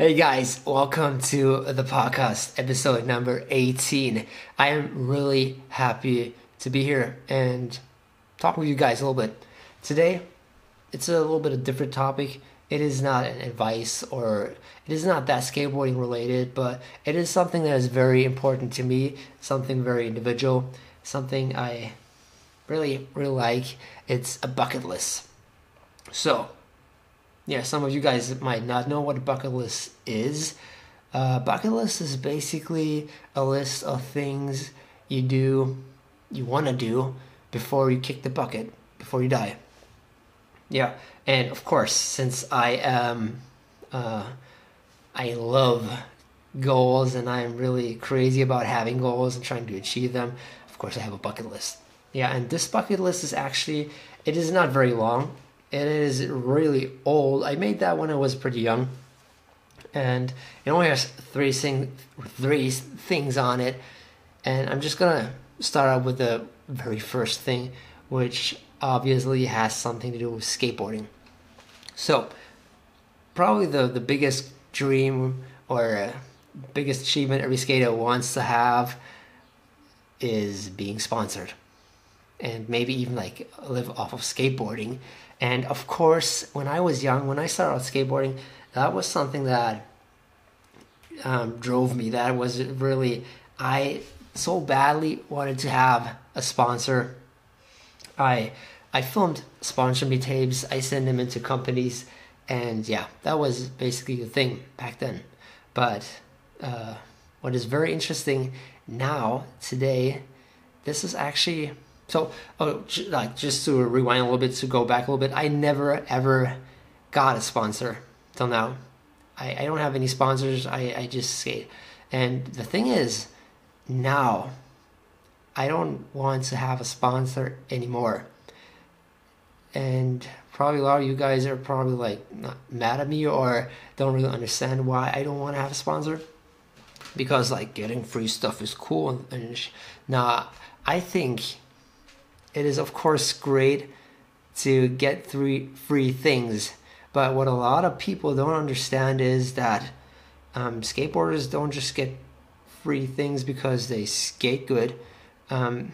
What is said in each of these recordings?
Hey guys, welcome to the podcast, episode number 18. I am really happy to be here and talk with you guys a little bit. Today, it's a little bit of different topic. It is not an advice or it is not that skateboarding related, but it is something that is very important to me, something very individual, something I really, really like. It's a bucket list. So, yeah, some of you guys might not know what a bucket list is. Uh, bucket list is basically a list of things you do, you want to do before you kick the bucket, before you die. Yeah, and of course, since I am, uh, I love goals and I'm really crazy about having goals and trying to achieve them. Of course, I have a bucket list. Yeah, and this bucket list is actually, it is not very long it is really old. I made that when I was pretty young, and it only has three thing, three things on it. And I'm just gonna start out with the very first thing, which obviously has something to do with skateboarding. So, probably the the biggest dream or uh, biggest achievement every skater wants to have is being sponsored and maybe even like live off of skateboarding and of course, when I was young, when I started out skateboarding, that was something that um, drove me. That was really, I so badly wanted to have a sponsor. I I filmed sponsor me tapes. I sent them into companies, and yeah, that was basically the thing back then. But uh, what is very interesting now today, this is actually so, oh, like just to rewind a little bit, to go back a little bit, I never ever got a sponsor till now. I, I don't have any sponsors. I, I just skate. And the thing is, now I don't want to have a sponsor anymore. And probably a lot of you guys are probably like mad at me or don't really understand why I don't want to have a sponsor. Because like getting free stuff is cool and, and I think it is of course great to get three free things but what a lot of people don't understand is that um, skateboarders don't just get free things because they skate good. Um,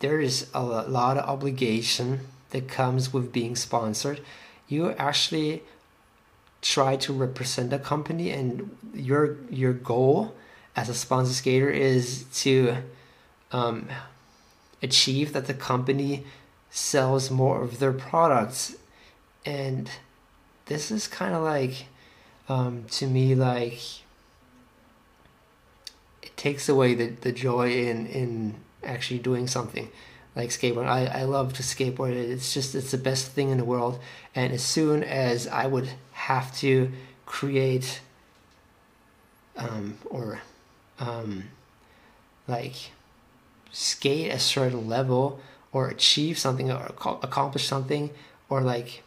there is a lot of obligation that comes with being sponsored. You actually try to represent a company and your your goal as a sponsor skater is to um, achieve that the company sells more of their products. And this is kind of like um, to me like it takes away the, the joy in in actually doing something like skateboard I, I love to skateboard. It's just it's the best thing in the world. And as soon as i would have to create um, or um, like skate a certain level or achieve something or accomplish something or like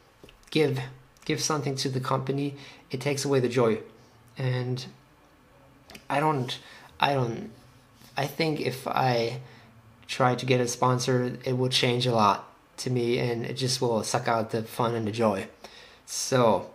give give something to the company it takes away the joy. And i don't i don't i think if i try to get a sponsor it will change a lot to me and it just will suck out the fun and the joy. So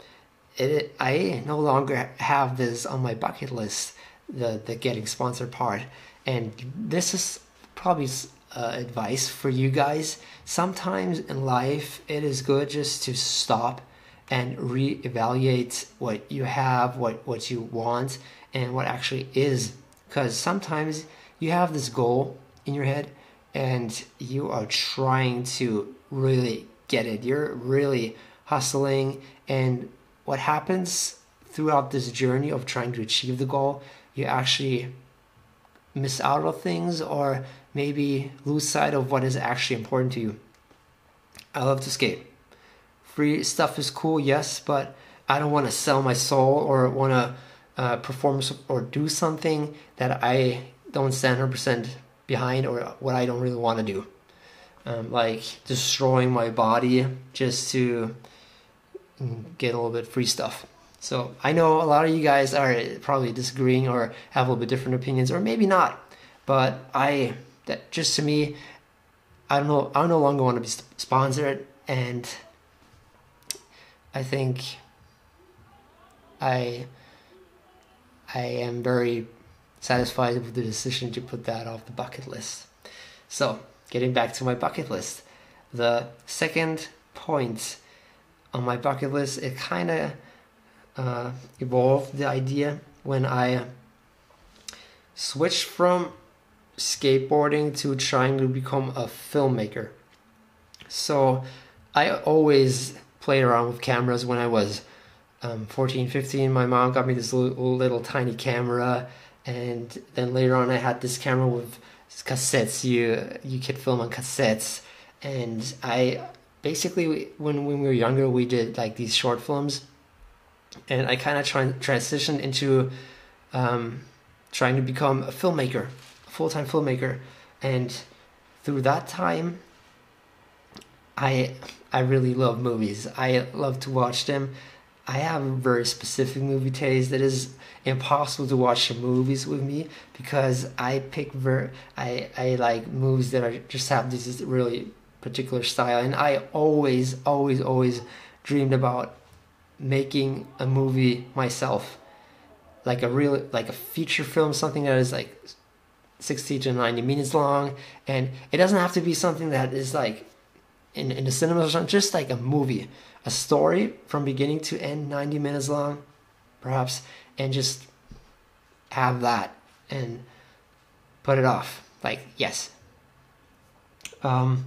it i no longer have this on my bucket list the the getting sponsored part. And this is probably uh, advice for you guys. Sometimes in life, it is good just to stop and reevaluate what you have, what what you want, and what actually is. Because sometimes you have this goal in your head, and you are trying to really get it. You're really hustling, and what happens throughout this journey of trying to achieve the goal, you actually miss out on things or maybe lose sight of what is actually important to you. I love to skate. Free stuff is cool, yes, but I don't want to sell my soul or want to uh, perform or do something that I don't stand 100% behind or what I don't really want to do. Um, like destroying my body just to get a little bit free stuff. So I know a lot of you guys are probably disagreeing or have a little bit different opinions, or maybe not. But I that just to me, I don't know. I no longer want to be sponsored, and I think I I am very satisfied with the decision to put that off the bucket list. So, getting back to my bucket list, the second point on my bucket list, it kind of uh, evolved the idea when I switched from skateboarding to trying to become a filmmaker. So I always played around with cameras when I was um, 14, 15. My mom got me this little, little tiny camera, and then later on I had this camera with cassettes. You you could film on cassettes, and I basically when when we were younger we did like these short films, and I kind of try transitioned into um, trying to become a filmmaker, a full time filmmaker, and through that time, I I really love movies. I love to watch them. I have a very specific movie taste that is impossible to watch movies with me because I pick ver I I like movies that are just have this really particular style and I always always always dreamed about making a movie myself like a real like a feature film something that is like 60 to 90 minutes long and it doesn't have to be something that is like in, in the cinema or something, just like a movie a story from beginning to end 90 minutes long perhaps and just have that and put it off. Like yes. Um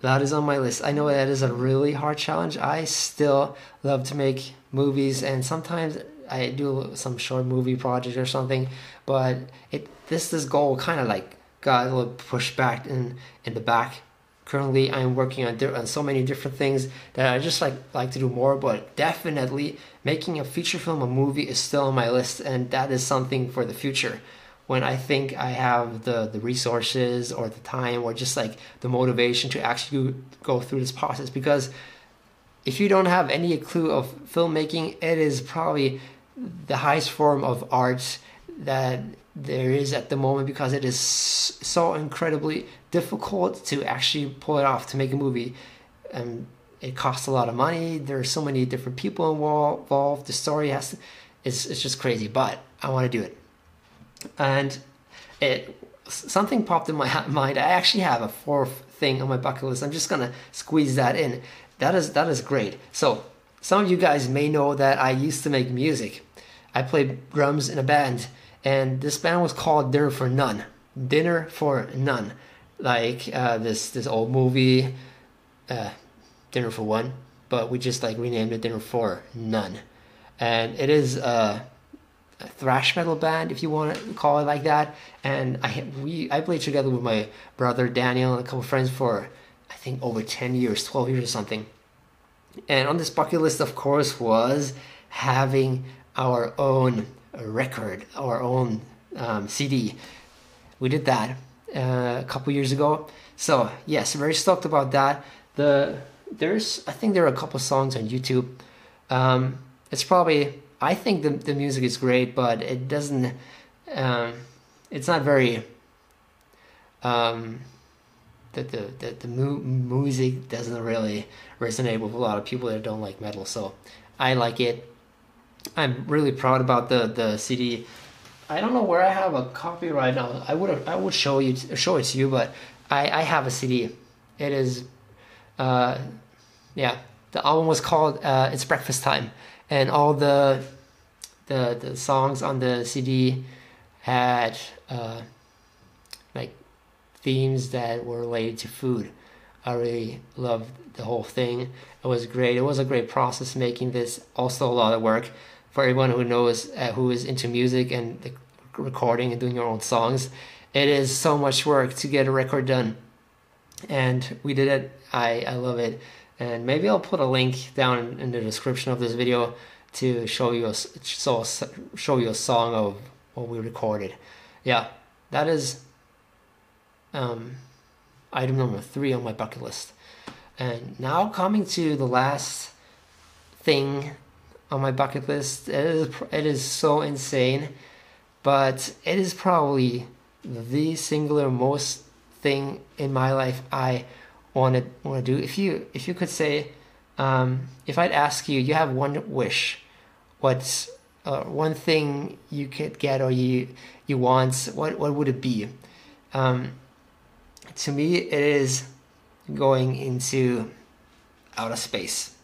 that is on my list. I know that is a really hard challenge. I still love to make movies and sometimes i do some short movie project or something but it this this goal kind of like got a little pushed back in in the back. Currently i'm working on, on so many different things that i just like like to do more but definitely making a feature film a movie is still on my list and that is something for the future. When i think i have the the resources or the time or just like the motivation to actually go through this process because if you don't have any clue of filmmaking it is probably the highest form of art that there is at the moment because it is so incredibly difficult to actually pull it off to make a movie. And it costs a lot of money. There are so many different people involved. The story has to, it's, it's just crazy, but I want to do it. And it something popped in my mind. I actually have a fourth thing on my bucket list. I'm just gonna squeeze that in. That is that is great. So some of you guys may know that I used to make music. I played drums in a band and this band was called Dinner for None. Dinner for None, like uh, this this old movie, uh, Dinner for One, but we just like renamed it Dinner for None, and it is a, a thrash metal band if you want to call it like that. And I we I played together with my brother Daniel and a couple friends for I think over ten years, twelve years or something. And on this bucket list, of course, was having our own record, our own um, CD. We did that uh, a couple years ago. So yes, very stoked about that. The there's I think there are a couple songs on YouTube. Um, it's probably I think the the music is great, but it doesn't. Um, it's not very. Um, the the the, the mu- music doesn't really resonate with a lot of people that don't like metal. So I like it. I'm really proud about the the CD. I don't know where I have a copy right now. I would I would show you show it to you, but I I have a CD. It is, uh, yeah. The album was called uh, "It's Breakfast Time," and all the the the songs on the CD had uh, themes that were related to food. I really loved the whole thing. It was great. It was a great process making this. Also, a lot of work for everyone who knows uh, who is into music and the recording and doing your own songs. It is so much work to get a record done, and we did it. I I love it, and maybe I'll put a link down in the description of this video to show you a, so show you a song of what we recorded. Yeah, that is um, item number three on my bucket list. And now coming to the last thing on my bucket list. It is it is so insane, but it is probably the singular most thing in my life I want to want to do. If you if you could say, um, if I'd ask you, you have one wish, what's uh, one thing you could get or you you want, what what would it be? Um, to me, it is going into outer space.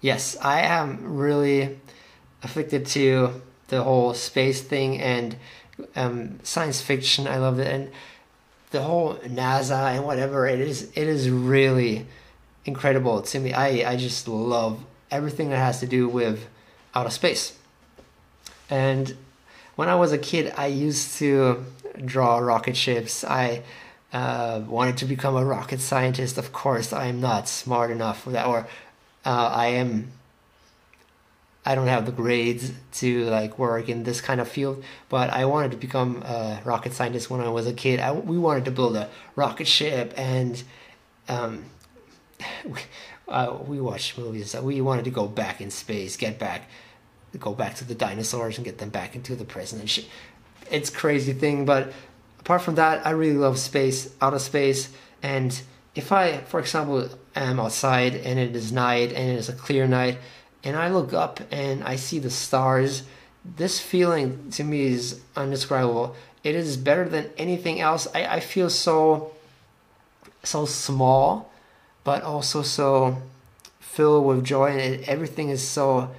Yes, I am really afflicted to the whole space thing and um, science fiction. I love it, and the whole NASA and whatever it is. It is really incredible to me. I I just love everything that has to do with outer space. And when I was a kid, I used to draw rocket ships. I uh, wanted to become a rocket scientist. Of course, I am not smart enough for that, or uh, I am. I don't have the grades to like work in this kind of field, but I wanted to become a rocket scientist when I was a kid. I, we wanted to build a rocket ship, and um, we, uh, we watched movies. We wanted to go back in space, get back, go back to the dinosaurs, and get them back into the present. And. It's crazy thing, but apart from that, I really love space, outer space, and if I, for example, am outside and it is night and it is a clear night, and I look up and I see the stars, this feeling to me is undescribable. It is better than anything else. I, I feel so so small, but also so filled with joy, and it, everything is so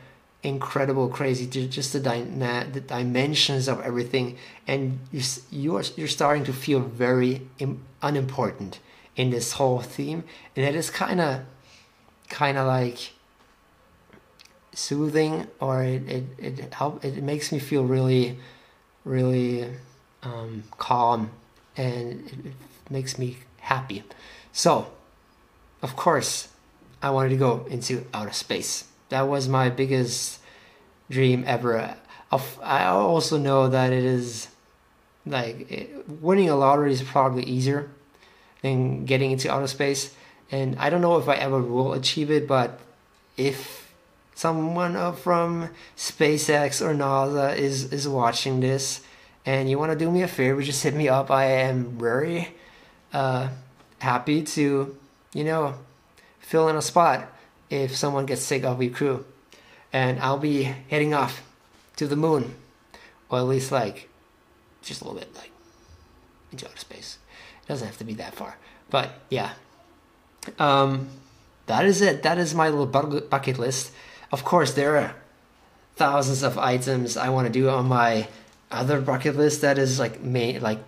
incredible, crazy. Just the, the dimensions of everything, and you, you're you're starting to feel very Im- unimportant in this whole theme, and it is kind of kind of like soothing, or it it it help it makes me feel really really um, calm, and it, it makes me happy. So, of course, I wanted to go into outer space that was my biggest dream ever. I also know that it is like winning a lottery is probably easier than getting into outer space, and I don't know if I ever will achieve it. But if someone from SpaceX or NASA is is watching this, and you want to do me a favor, just hit me up. I am very uh, happy to, you know, fill in a spot if someone gets sick of your crew. And I'll be heading off to the moon, or at least like just a little bit like into outer space. It doesn't have to be that far, but yeah. Um, that is it. That is my little bucket list. Of course, there are thousands of items I want to do on my other bucket list. That is like main like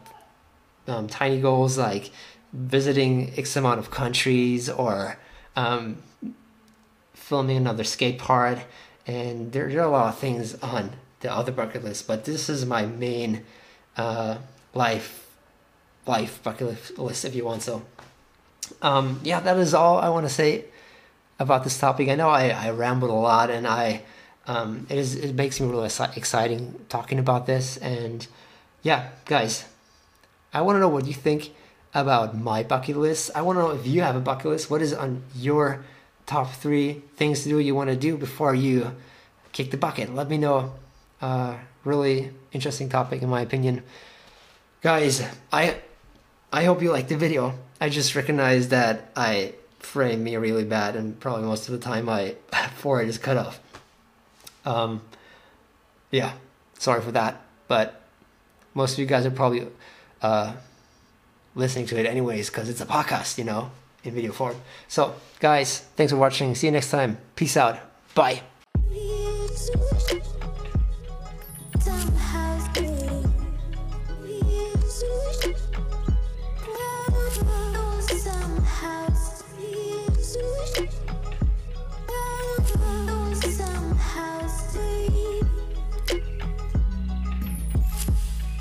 um, tiny goals, like visiting X amount of countries or um, filming another skate park, and there, there, are a lot of things on the other bucket list, but this is my main uh, life life bucket list, if you want. So, um, yeah, that is all I want to say about this topic. I know I, I rambled a lot, and I um, it is it makes me really exciting talking about this. And yeah, guys, I want to know what you think about my bucket list. I want to know if you have a bucket list. What is on your top three things to do you want to do before you kick the bucket. Let me know. Uh, really interesting topic in my opinion. Guys, I I hope you liked the video. I just recognized that I framed me really bad and probably most of the time my forehead is cut off. Um, yeah, sorry for that, but most of you guys are probably uh, listening to it anyways because it's a podcast, you know in video form. So, guys, thanks for watching. See you next time. Peace out. Bye.